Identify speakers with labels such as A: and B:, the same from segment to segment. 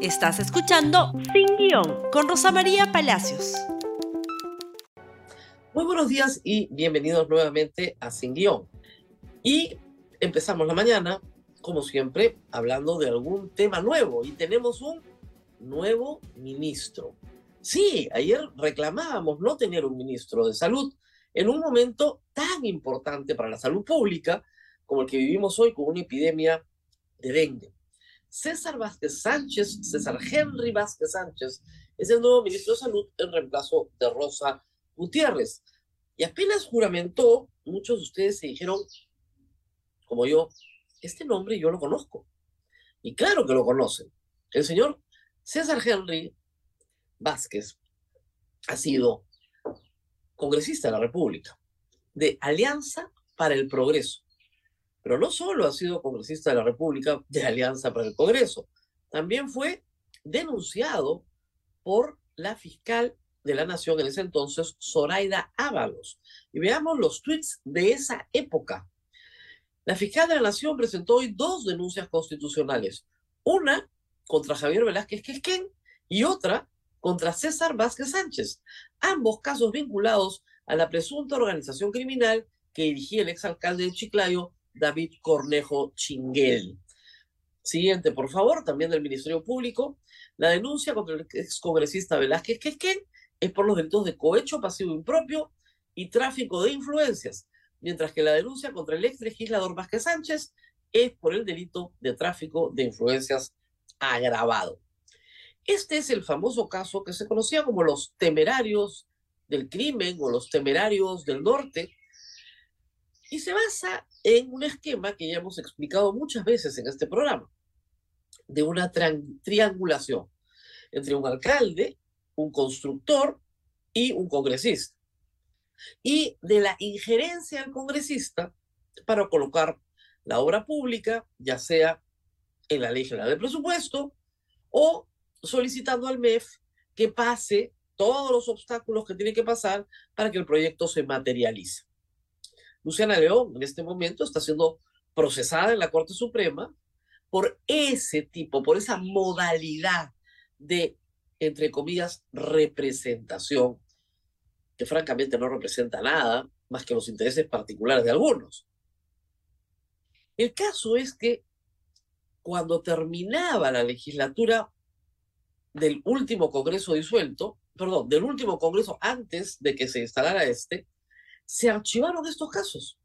A: Estás escuchando Sin Guión con Rosa María Palacios.
B: Muy buenos días y bienvenidos nuevamente a Sin Guión. Y empezamos la mañana, como siempre, hablando de algún tema nuevo. Y tenemos un nuevo ministro. Sí, ayer reclamábamos no tener un ministro de salud en un momento tan importante para la salud pública como el que vivimos hoy con una epidemia de dengue. César Vázquez Sánchez, César Henry Vázquez Sánchez, es el nuevo ministro de Salud en reemplazo de Rosa Gutiérrez. Y apenas juramentó, muchos de ustedes se dijeron, como yo, este nombre yo lo conozco. Y claro que lo conocen. El señor César Henry Vázquez ha sido congresista de la República, de Alianza para el Progreso. Pero no solo ha sido congresista de la República de Alianza para el Congreso, también fue denunciado por la fiscal de la Nación en ese entonces, Zoraida Ábalos. Y veamos los tweets de esa época. La fiscal de la Nación presentó hoy dos denuncias constitucionales. Una contra Javier Velázquez Quesquén y otra contra César Vázquez Sánchez, ambos casos vinculados a la presunta organización criminal que dirigía el exalcalde de Chiclayo, David Cornejo Chinguel. Siguiente, por favor, también del Ministerio Público. La denuncia contra el excongresista Velázquez Quesquén es por los delitos de cohecho pasivo impropio y tráfico de influencias, mientras que la denuncia contra el ex legislador Vázquez Sánchez es por el delito de tráfico de influencias agravado. Este es el famoso caso que se conocía como los temerarios del crimen o los temerarios del norte, y se basa en un esquema que ya hemos explicado muchas veces en este programa, de una triangulación entre un alcalde, un constructor y un congresista. Y de la injerencia del congresista para colocar la obra pública, ya sea en la ley general de presupuesto o solicitando al MEF que pase todos los obstáculos que tiene que pasar para que el proyecto se materialice. Luciana León en este momento está siendo procesada en la Corte Suprema por ese tipo, por esa modalidad de, entre comillas, representación, que francamente no representa nada más que los intereses particulares de algunos. El caso es que cuando terminaba la legislatura del último Congreso disuelto, perdón, del último Congreso antes de que se instalara este, se archivaron estos casos.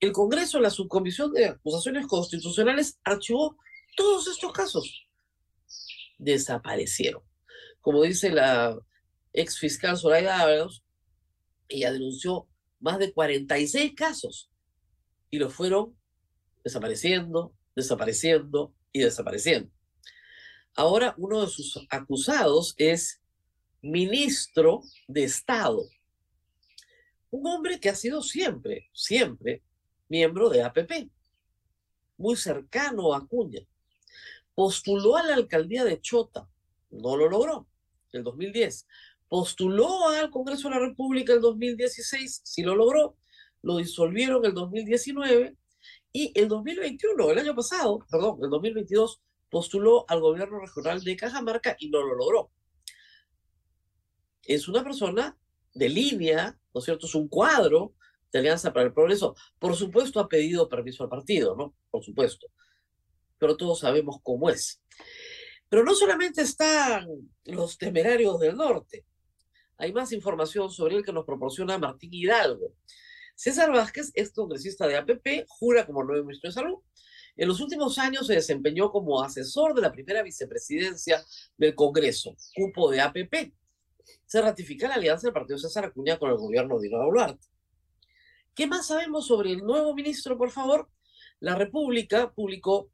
B: El Congreso, la Subcomisión de Acusaciones Constitucionales, archivó todos estos casos. Desaparecieron. Como dice la ex fiscal Soraya Ábalos, ella denunció más de 46 casos y los fueron desapareciendo, desapareciendo y desapareciendo. Ahora uno de sus acusados es ministro de Estado un hombre que ha sido siempre, siempre miembro de APP, muy cercano a Acuña. Postuló a la alcaldía de Chota, no lo logró, en el 2010. Postuló al Congreso de la República en el 2016, sí lo logró, lo disolvieron en el 2019 y el 2021, el año pasado, perdón, el 2022, postuló al gobierno regional de Cajamarca y no lo logró. Es una persona de línea ¿no es cierto? Es un cuadro de Alianza para el Progreso. Por supuesto ha pedido permiso al partido, ¿no? Por supuesto. Pero todos sabemos cómo es. Pero no solamente están los temerarios del norte. Hay más información sobre él que nos proporciona Martín Hidalgo. César Vázquez, ex congresista de APP, jura como nuevo ministro de Salud. En los últimos años se desempeñó como asesor de la primera vicepresidencia del Congreso, cupo de APP se ratifica la alianza del Partido César Acuña con el gobierno de Dino Boluarte. ¿Qué más sabemos sobre el nuevo ministro, por favor? La República publicó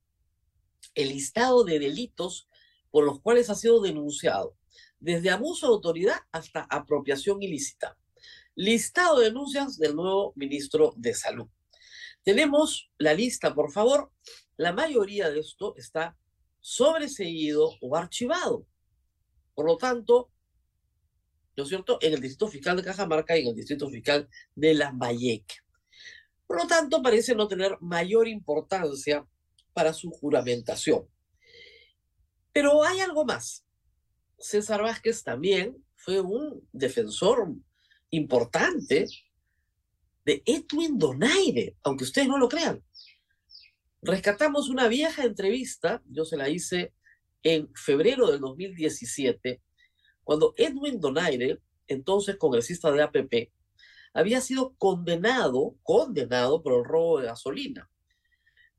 B: el listado de delitos por los cuales ha sido denunciado, desde abuso de autoridad hasta apropiación ilícita. Listado de denuncias del nuevo ministro de Salud. Tenemos la lista, por favor. La mayoría de esto está sobreseído o archivado. Por lo tanto, ¿no es cierto?, en el Distrito Fiscal de Cajamarca y en el Distrito Fiscal de Lambayeque. Por lo tanto, parece no tener mayor importancia para su juramentación. Pero hay algo más. César Vázquez también fue un defensor importante de Edwin Donaire, aunque ustedes no lo crean. Rescatamos una vieja entrevista, yo se la hice en febrero del 2017, cuando Edwin Donaire, entonces congresista de APP, había sido condenado, condenado por el robo de gasolina.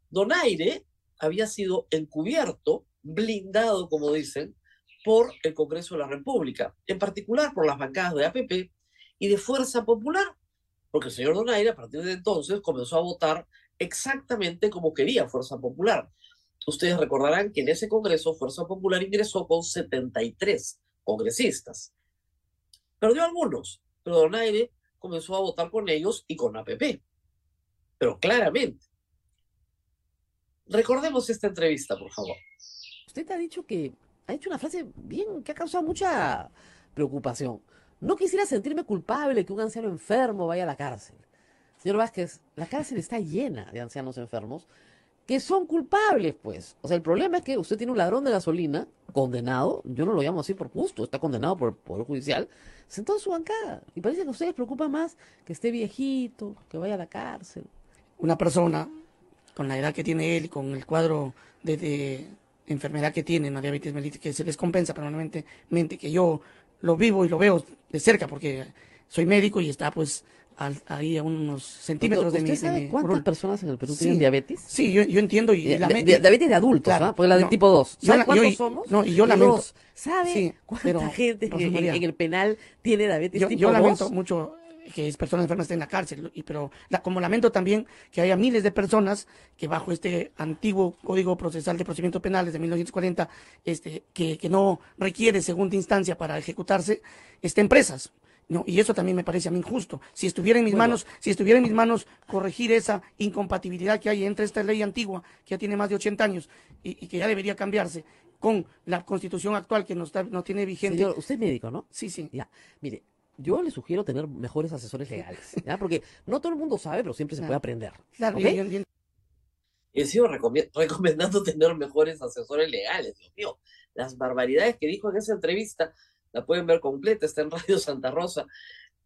B: Donaire había sido encubierto, blindado, como dicen, por el Congreso de la República, en particular por las bancadas de APP y de Fuerza Popular, porque el señor Donaire a partir de entonces comenzó a votar exactamente como quería Fuerza Popular. Ustedes recordarán que en ese Congreso Fuerza Popular ingresó con 73 congresistas. Perdió algunos, pero Donaire comenzó a votar con ellos y con APP. Pero claramente. Recordemos esta entrevista, por favor.
C: Usted ha dicho que ha hecho una frase bien que ha causado mucha preocupación. No quisiera sentirme culpable que un anciano enfermo vaya a la cárcel. Señor Vázquez, la cárcel está llena de ancianos enfermos que son culpables, pues. O sea, el problema es que usted tiene un ladrón de gasolina condenado, yo no lo llamo así por gusto, está condenado por el Poder Judicial, sentado en su bancada. Y parece que a ustedes les preocupa más que esté viejito, que vaya a la cárcel.
D: Una persona con la edad que tiene él, con el cuadro de, enfermedad que tiene, una diabetes mellitus, que se les compensa permanentemente, que yo lo vivo y lo veo de cerca porque soy médico y está pues ahí a unos centímetros de mi
C: ¿Usted sabe cuántas personas en el Perú tienen diabetes?
D: Sí, yo, yo entiendo. Y
C: la, diabetes de adultos, ¿no? Porque la de tipo 2. ¿Sabe cuántos somos?
D: No, y yo lamento.
C: ¿Sabe cuánta gente en, el penal tiene diabetes
D: yo,
C: tipo 2?
D: Yo lamento mucho que personas enfermas estén en la cárcel, y, pero como lamento también que haya miles de personas que bajo este antiguo Código Procesal de Procedimientos Penales de 1940, este, que, que no requiere segunda instancia para ejecutarse, estén presas. No, y eso también me parece a mí injusto. Si estuviera en mis manos, si estuviera en mis manos corregir esa incompatibilidad que hay entre esta ley antigua, que ya tiene más de 80 años y, que ya debería cambiarse, con la constitución actual que no, está, no tiene vigente.
C: Señor, usted es médico, ¿no?
D: Sí, sí.
C: Ya, mire, yo le sugiero tener mejores asesores legales, ¿ya? Porque no todo el mundo sabe, pero siempre se puede aprender.
B: Claro, ¿okay? He sido recomendando tener mejores asesores legales, Dios mío. Las barbaridades que dijo en esa entrevista la pueden ver completa, está en Radio Santa Rosa.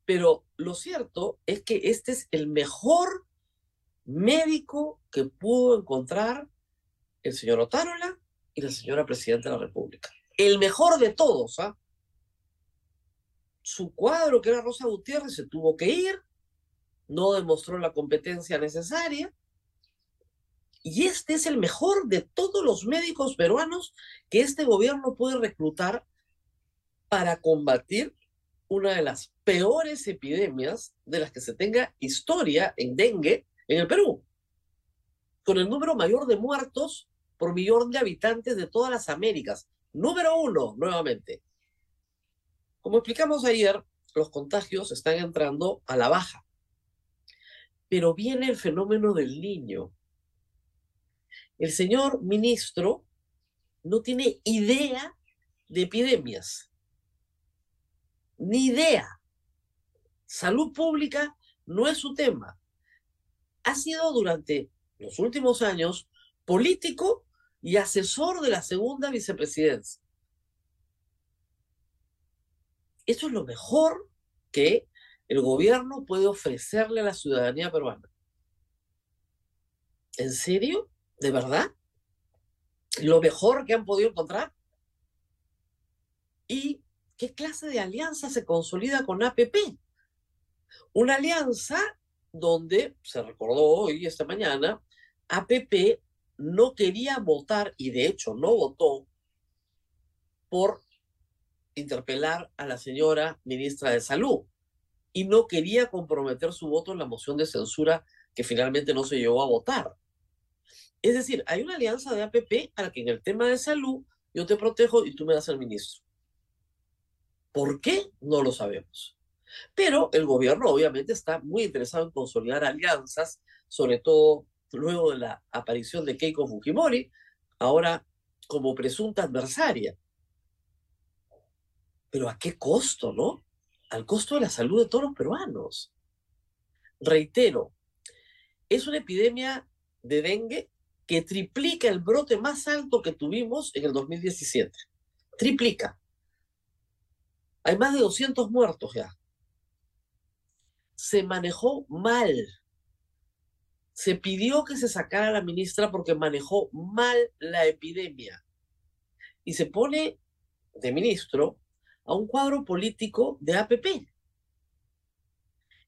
B: Pero lo cierto es que este es el mejor médico que pudo encontrar el señor Otárola y la señora Presidenta de la República. El mejor de todos, ¿ah? Su cuadro, que era Rosa Gutiérrez, se tuvo que ir, no demostró la competencia necesaria. Y este es el mejor de todos los médicos peruanos que este gobierno puede reclutar para combatir una de las peores epidemias de las que se tenga historia en dengue en el Perú, con el número mayor de muertos por millón de habitantes de todas las Américas. Número uno, nuevamente. Como explicamos ayer, los contagios están entrando a la baja. Pero viene el fenómeno del niño. El señor ministro no tiene idea de epidemias ni idea. Salud pública no es su tema. Ha sido durante los últimos años político y asesor de la segunda vicepresidencia. Eso es lo mejor que el gobierno puede ofrecerle a la ciudadanía peruana. ¿En serio? ¿De verdad? ¿Lo mejor que han podido encontrar? Y ¿Qué clase de alianza se consolida con APP? Una alianza donde, se recordó hoy, esta mañana, APP no quería votar y de hecho no votó por interpelar a la señora ministra de Salud y no quería comprometer su voto en la moción de censura que finalmente no se llevó a votar. Es decir, hay una alianza de APP para que en el tema de salud yo te protejo y tú me das el ministro. ¿Por qué? No lo sabemos. Pero el gobierno obviamente está muy interesado en consolidar alianzas, sobre todo luego de la aparición de Keiko Fujimori, ahora como presunta adversaria. Pero ¿a qué costo, no? Al costo de la salud de todos los peruanos. Reitero, es una epidemia de dengue que triplica el brote más alto que tuvimos en el 2017. Triplica. Hay más de 200 muertos ya. Se manejó mal. Se pidió que se sacara la ministra porque manejó mal la epidemia. Y se pone de ministro a un cuadro político de APP,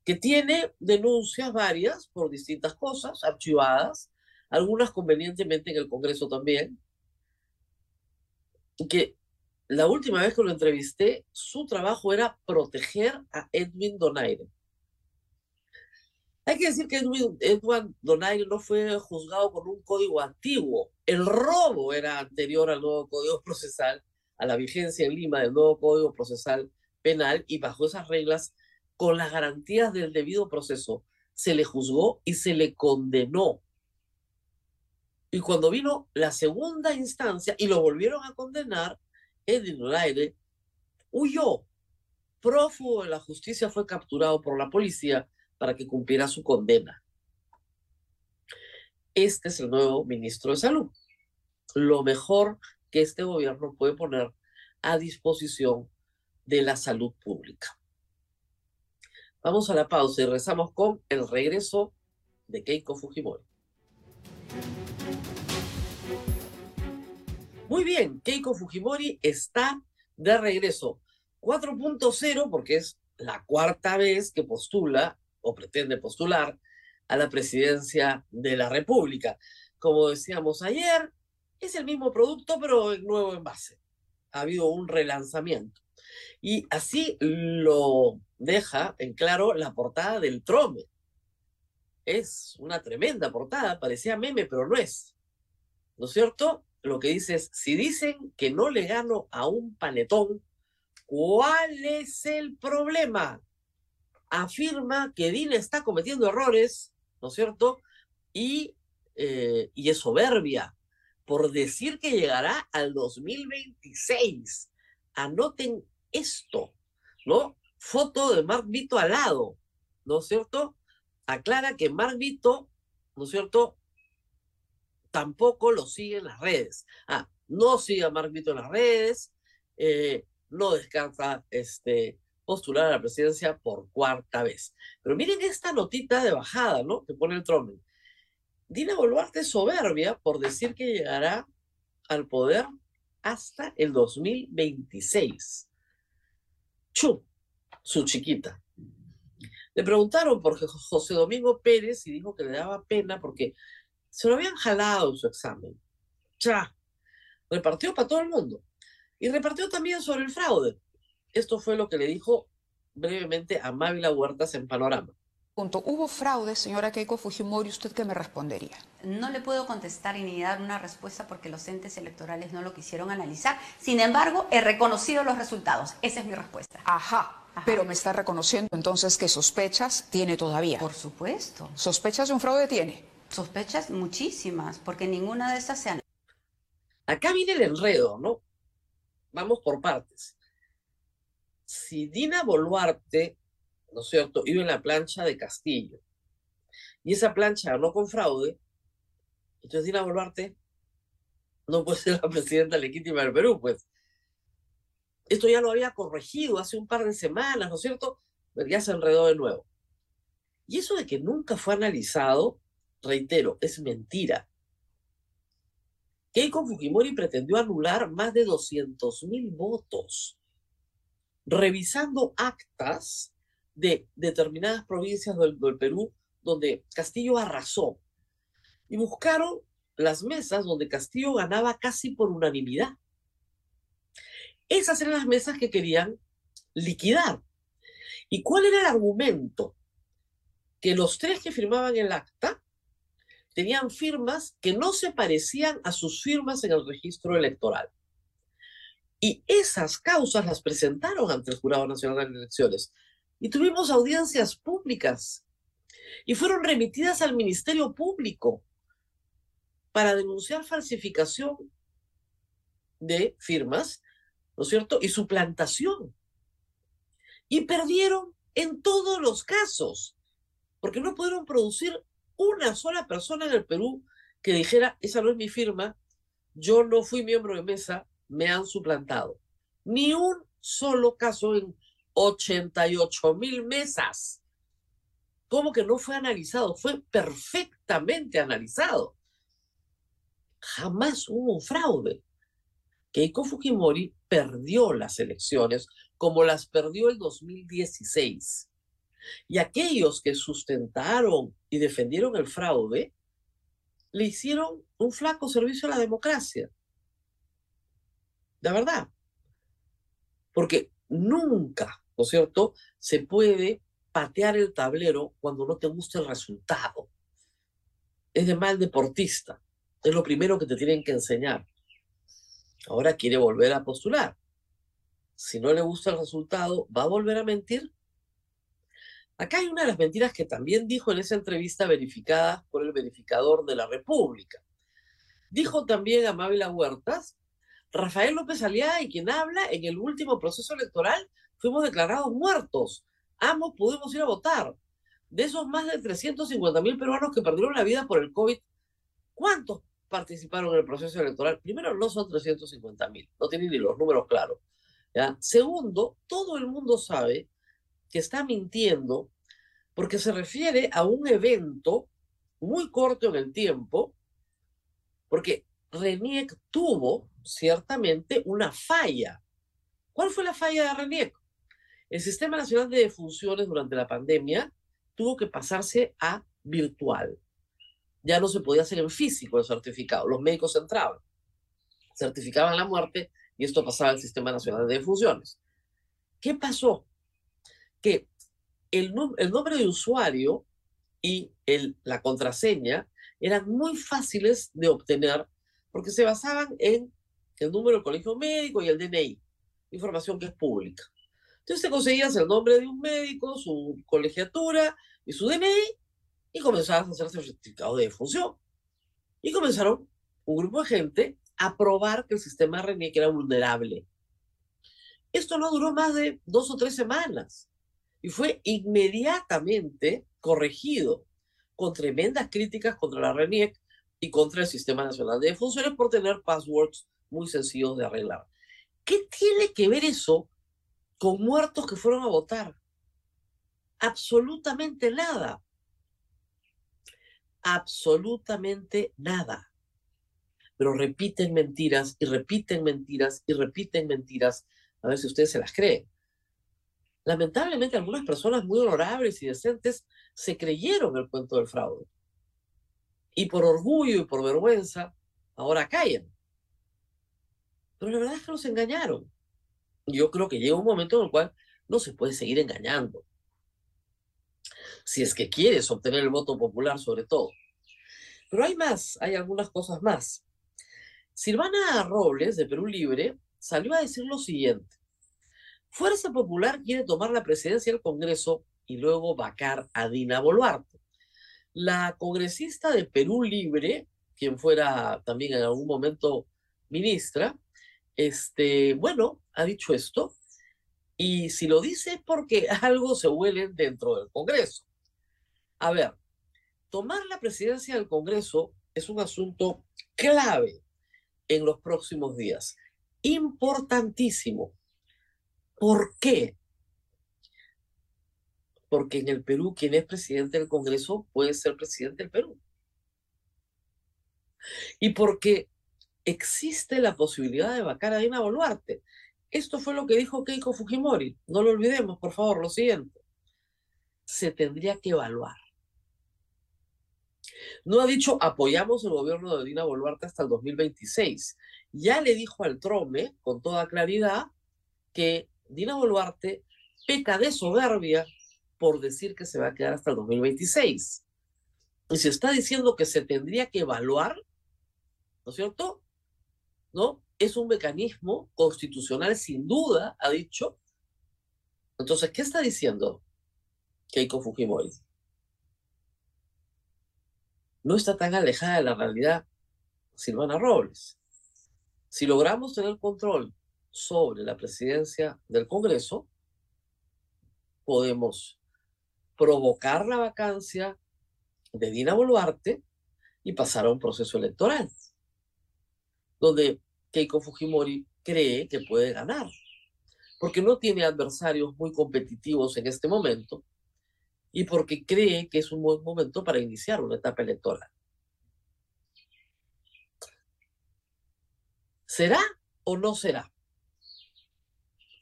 B: que tiene denuncias varias por distintas cosas, archivadas, algunas convenientemente en el Congreso también, que la última vez que lo entrevisté, su trabajo era proteger a Edwin Donaire. Hay que decir que Edwin, Donaire no fue juzgado con un código antiguo. El robo era anterior al nuevo código procesal a la vigencia en Lima del nuevo Código Procesal Penal y bajo esas reglas, con las garantías del debido proceso, se le juzgó y se le condenó. Y cuando vino la segunda instancia y lo volvieron a condenar, Edwin Laire huyó. Prófugo de la justicia fue capturado por la policía para que cumpliera su condena. Este es el nuevo ministro de Salud. Lo mejor que este gobierno puede poner a disposición de la salud pública. Vamos a la pausa y rezamos con el regreso de Keiko Fujimori. Muy bien, Keiko Fujimori está de regreso. 4.0 porque es la cuarta vez que postula o pretende postular a la presidencia de la República. Como decíamos ayer, es el mismo producto, pero en nuevo envase. Ha habido un relanzamiento. Y así lo deja en claro la portada del Trome. Es una tremenda portada, parecía meme, pero no es. ¿No es cierto? Lo que dice es, si dicen que no le gano a un panetón, ¿cuál es el problema? Afirma que Dina está cometiendo errores, ¿no es cierto? Y, eh, y es soberbia por decir que llegará al 2026. Anoten esto, ¿no? Foto de Mark Vito al lado, ¿no es cierto? Aclara que Mark Vito, ¿no es cierto? Tampoco lo sigue en las redes. Ah, no sigue a Mark Vito en las redes, eh, no descarta este, postular a la presidencia por cuarta vez. Pero miren esta notita de bajada, ¿no? Que pone el Tromen. Dina Boluarte soberbia por decir que llegará al poder hasta el 2026. Chu, su chiquita. Le preguntaron por José Domingo Pérez y dijo que le daba pena porque se lo habían jalado en su examen. Ya, repartió para todo el mundo. Y repartió también sobre el fraude. Esto fue lo que le dijo brevemente a Mávila Huertas en Panorama.
E: ¿Hubo fraude, señora Keiko Fujimori? ¿Usted qué me respondería?
F: No le puedo contestar y ni dar una respuesta porque los entes electorales no lo quisieron analizar. Sin embargo, he reconocido los resultados. Esa es mi respuesta.
E: Ajá. Pero me está reconociendo entonces que sospechas tiene todavía.
F: Por supuesto.
E: ¿Sospechas de un fraude tiene?
F: Sospechas muchísimas, porque ninguna de esas se han...
B: Acá viene el enredo, ¿no? Vamos por partes. Si Dina Boluarte ¿no es cierto?, iba en la plancha de Castillo. Y esa plancha no con fraude. Entonces Dina Boluarte no puede ser la presidenta legítima del Perú, pues. Esto ya lo había corregido hace un par de semanas, ¿no es cierto? Pero ya se enredó de nuevo. Y eso de que nunca fue analizado, reitero, es mentira. Keiko Fujimori pretendió anular más de 200 mil votos, revisando actas de determinadas provincias del, Perú donde Castillo arrasó. Y buscaron las mesas donde Castillo ganaba casi por unanimidad. Esas eran las mesas que querían liquidar. ¿Y cuál era el argumento? Que los tres que firmaban el acta tenían firmas que no se parecían a sus firmas en el registro electoral. Y esas causas las presentaron ante el Jurado Nacional de Elecciones y tuvimos audiencias públicas y fueron remitidas al Ministerio Público para denunciar falsificación de firmas, ¿no es cierto? Y suplantación. Y perdieron en todos los casos, porque no pudieron producir una sola persona en el Perú que dijera, esa no es mi firma, yo no fui miembro de mesa, me han suplantado. Ni un solo caso en 88 mil mesas. ¿Cómo que no fue analizado? Fue perfectamente analizado. Jamás hubo un fraude. Keiko Fujimori perdió las elecciones como las perdió el 2016. Y aquellos que sustentaron y defendieron el fraude le hicieron un flaco servicio a la democracia. De verdad. Porque nunca, ¿no es cierto?, se puede patear el tablero cuando no te gusta el resultado. Es de mal deportista. Es lo primero que te tienen que enseñar. Ahora quiere volver a postular. Si no le gusta el resultado, ¿va a volver a mentir? Acá hay una de las mentiras que también dijo en esa entrevista verificada por el verificador de la República. Dijo también Amabel Huertas, Rafael López Aliaga y quien habla en el último proceso electoral fuimos declarados muertos. Ambos pudimos ir a votar. De esos más de 350 mil peruanos que perdieron la vida por el COVID, ¿cuántos participaron en el proceso electoral? Primero, no son 350 mil, no tienen ni los números claros. Segundo, todo el mundo sabe que está mintiendo porque se refiere a un evento muy corto en el tiempo, porque RENIEC tuvo ciertamente una falla. ¿Cuál fue la falla de RENIEC? El Sistema Nacional de Funciones durante la pandemia tuvo que pasarse a virtual. Ya no se podía hacer en físico el certificado. Los médicos entraban, certificaban la muerte y esto pasaba al Sistema Nacional de Funciones. ¿Qué pasó? Que el, el nombre de usuario y el, la contraseña eran muy fáciles de obtener porque se basaban en el número del colegio médico y el DNI, información que es pública. Entonces te conseguías el nombre de un médico, su colegiatura y su DNI y comenzabas a hacer certificado de función. Y comenzaron un grupo de gente a probar que el sistema RENIEC era vulnerable. Esto no duró más de dos o tres semanas y fue inmediatamente corregido con tremendas críticas contra la RENIEC y contra el Sistema Nacional de Funciones por tener passwords muy sencillos de arreglar. ¿Qué tiene que ver eso con muertos que fueron a votar? Absolutamente nada. Absolutamente nada. Pero repiten mentiras y repiten mentiras y repiten mentiras. A ver si ustedes se las creen. Lamentablemente algunas personas muy honorables y decentes se creyeron el cuento del fraude. Y por orgullo y por vergüenza, ahora callan. Pero la verdad es que nos engañaron. Yo creo que llega un momento en el cual no se puede seguir engañando. Si es que quieres obtener el voto popular sobre todo. Pero hay más, hay algunas cosas más. Silvana Robles, de Perú Libre, salió a decir lo siguiente. Fuerza Popular quiere tomar la presidencia del Congreso y luego vacar a Dina Boluarte. La congresista de Perú Libre, quien fuera también en algún momento ministra, este, bueno, ha dicho esto, y si lo dice es porque algo se huele dentro del Congreso. A ver, tomar la presidencia del Congreso es un asunto clave en los próximos días, importantísimo. ¿Por qué? Porque en el Perú quien es presidente del Congreso puede ser presidente del Perú. Y porque existe la posibilidad de vacar a Dina Boluarte. Esto fue lo que dijo Keiko Fujimori. No lo olvidemos, por favor, lo siguiente. Se tendría que evaluar. No ha dicho apoyamos el gobierno de Dina Boluarte hasta el 2026. Ya le dijo al Trome, con toda claridad, que Dina Boluarte peca de soberbia por decir que se va a quedar hasta el 2026. Y se está diciendo que se tendría que evaluar, ¿no es cierto? ¿No? Es un mecanismo constitucional sin duda, ha dicho. Entonces, ¿qué está diciendo Keiko Fujimori? No está tan alejada de la realidad Silvana Robles. Si logramos tener control sobre la presidencia del Congreso, podemos provocar la vacancia de Dina Boluarte y pasar a un proceso electoral, donde Keiko Fujimori cree que puede ganar, porque no tiene adversarios muy competitivos en este momento y porque cree que es un buen momento para iniciar una etapa electoral. ¿Será o no será?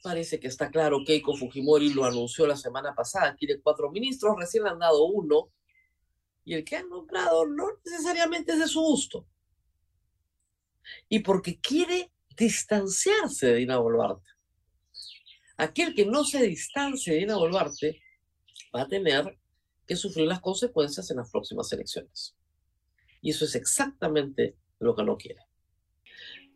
B: Parece que está claro, Keiko Fujimori lo anunció la semana pasada, quiere cuatro ministros, recién han dado uno, y el que han nombrado no necesariamente es de su gusto. Y porque quiere distanciarse de Dina Boluarte. Aquel que no se distancie de Dina Boluarte va a tener que sufrir las consecuencias en las próximas elecciones. Y eso es exactamente lo que no quiere.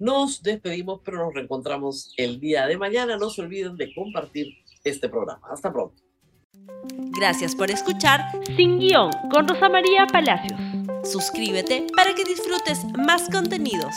B: Nos despedimos, pero nos reencontramos el día de mañana. No se olviden de compartir este programa. Hasta pronto.
A: Gracias por escuchar Sin Guión con Rosa María Palacios. Suscríbete para que disfrutes más contenidos.